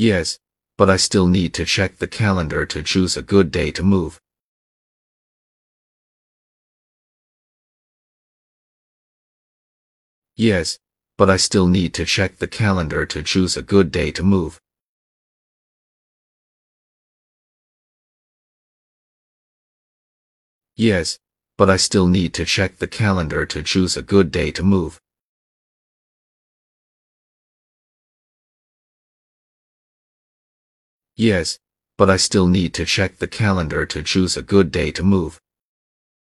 Yes, but I still need to check the calendar to choose a good day to move. Yes, but I still need to check the calendar to choose a good day to move. Yes, but I still need to check the calendar to choose a good day to move. Yes, but I still need to check the calendar to choose a good day to move.